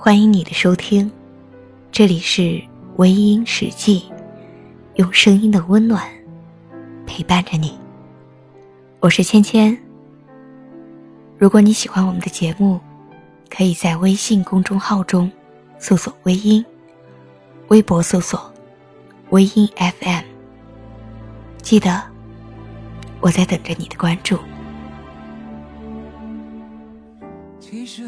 欢迎你的收听，这里是微音史记，用声音的温暖陪伴着你。我是芊芊。如果你喜欢我们的节目，可以在微信公众号中搜索“微音”，微博搜索“微音 FM”。记得，我在等着你的关注。其实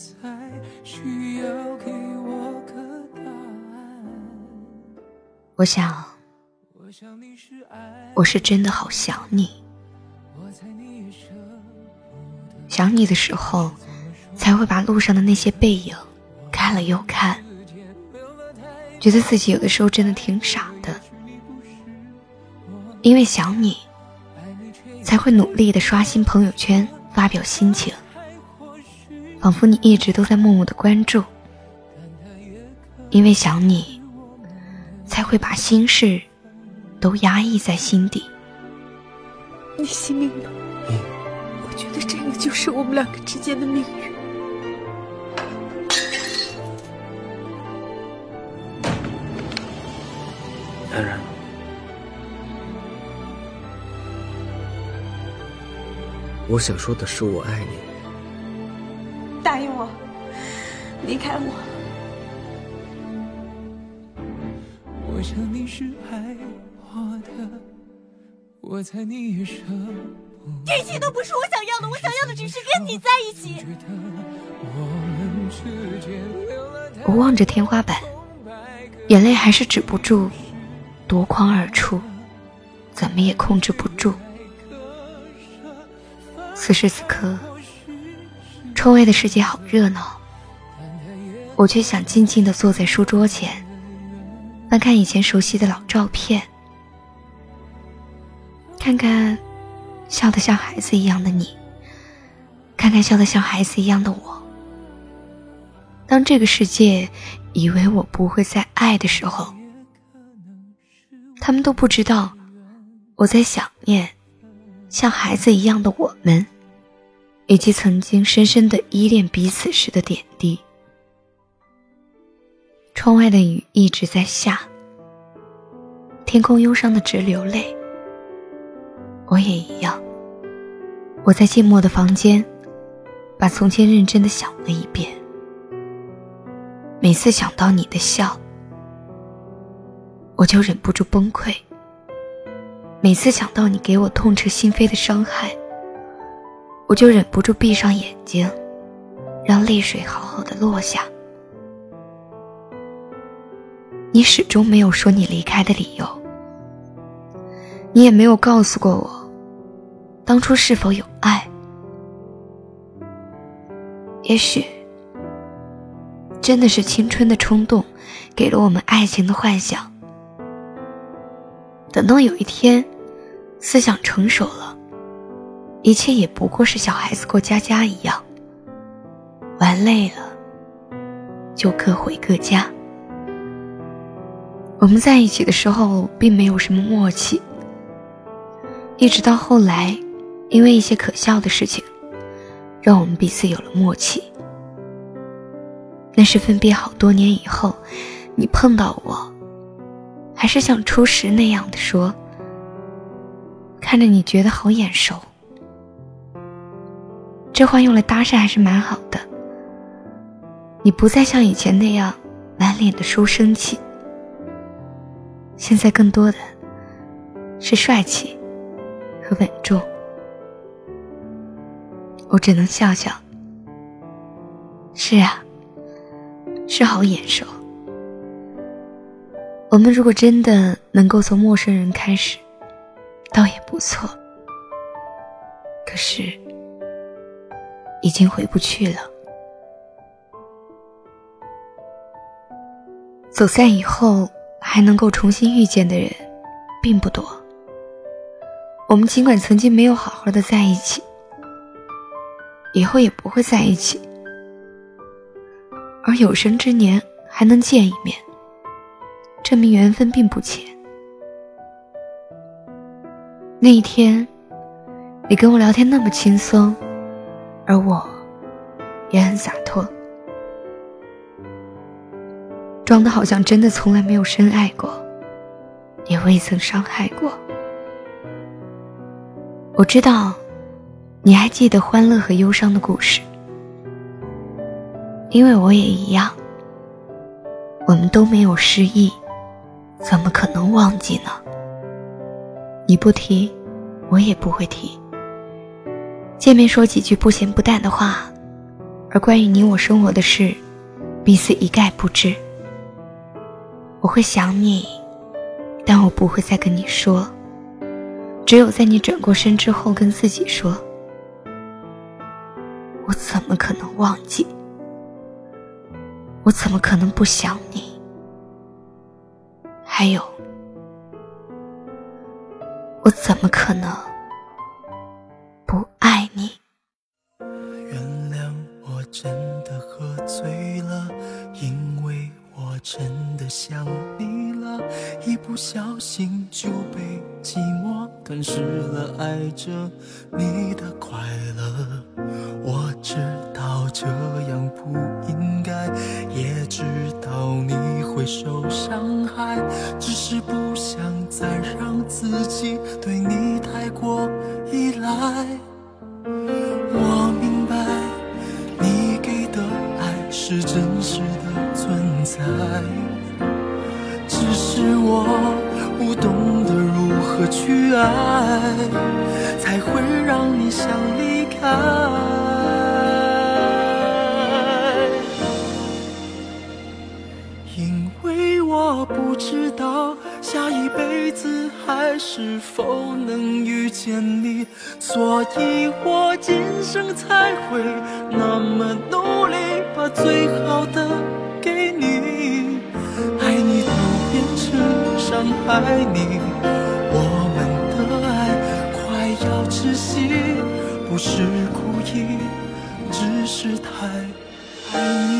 才需要给我个答案。我想，我是真的好想你。想你的时候，才会把路上的那些背影看了又看，觉得自己有的时候真的挺傻的。因为想你，才会努力的刷新朋友圈，发表心情。仿佛你一直都在默默的关注，因为想你，才会把心事都压抑在心底。你信命了，我觉得这个就是我们两个之间的命运。安然，我想说的是，我爱你。离开我。我想你是爱我的，我猜你也舍不得。这些都不是我想要的，我想要的只是跟你在一起。我望着天花板，眼泪还是止不住夺眶而出，怎么也控制不住。此时此刻。窗外的世界好热闹，我却想静静地坐在书桌前，翻看以前熟悉的老照片，看看笑得像孩子一样的你，看看笑得像孩子一样的我。当这个世界以为我不会再爱的时候，他们都不知道我在想念像孩子一样的我们。以及曾经深深的依恋彼此时的点滴。窗外的雨一直在下，天空忧伤的直流泪。我也一样。我在寂寞的房间，把从前认真的想了一遍。每次想到你的笑，我就忍不住崩溃。每次想到你给我痛彻心扉的伤害。我就忍不住闭上眼睛，让泪水好好的落下。你始终没有说你离开的理由，你也没有告诉过我，当初是否有爱。也许，真的是青春的冲动，给了我们爱情的幻想。等到有一天，思想成熟了。一切也不过是小孩子过家家一样，玩累了就各回各家。我们在一起的时候并没有什么默契，一直到后来，因为一些可笑的事情，让我们彼此有了默契。那是分别好多年以后，你碰到我，还是像初时那样的说，看着你觉得好眼熟。这话用来搭讪还是蛮好的。你不再像以前那样满脸的书生气，现在更多的是帅气和稳重。我只能笑笑。是啊，是好眼熟。我们如果真的能够从陌生人开始，倒也不错。可是。已经回不去了。走散以后还能够重新遇见的人，并不多。我们尽管曾经没有好好的在一起，以后也不会在一起，而有生之年还能见一面，证明缘分并不浅。那一天，你跟我聊天那么轻松，而我也很洒脱，装的好像真的从来没有深爱过，也未曾伤害过。我知道，你还记得欢乐和忧伤的故事，因为我也一样。我们都没有失忆，怎么可能忘记呢？你不提，我也不会提。见面说几句不咸不淡的话，而关于你我生活的事，彼此一概不知。我会想你，但我不会再跟你说。只有在你转过身之后，跟自己说：“我怎么可能忘记？我怎么可能不想你？还有，我怎么可能会受伤害，只是不想再让自己对你太过依赖。我明白你给的爱是真实的存在，只是我。不懂得如何去爱，才会让你想离开。不知道下一辈子还是否能遇见你，所以我今生才会那么努力，把最好的给你，爱你都变成。伤害你，我们的爱快要窒息，不是故意，只是太爱你。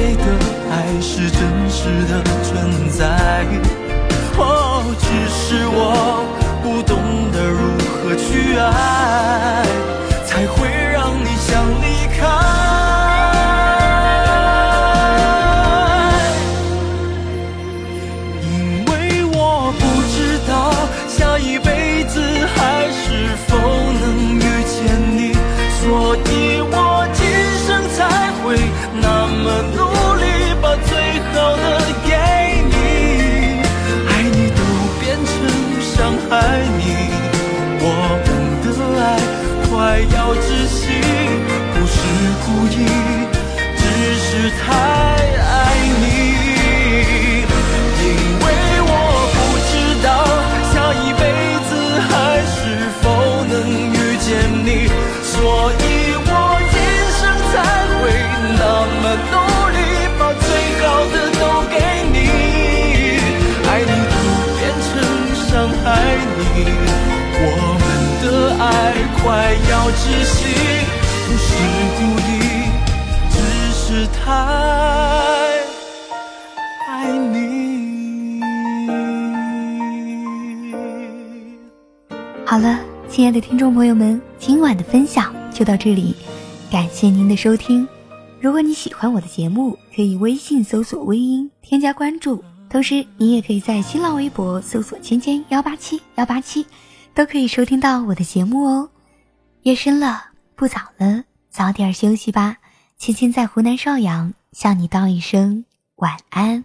给的爱是真实的存在。哦，只是我不懂得如何去爱，快要窒息不是故意只是太爱你好了亲爱的听众朋友们今晚的分享就到这里感谢您的收听。如果你喜欢我的节目可以微信搜索微音添加关注同时你也可以在新浪微博搜索千千幺八七幺八七都可以收听到我的节目哦。夜深了，不早了，早点休息吧。亲亲，在湖南邵阳向你道一声晚安。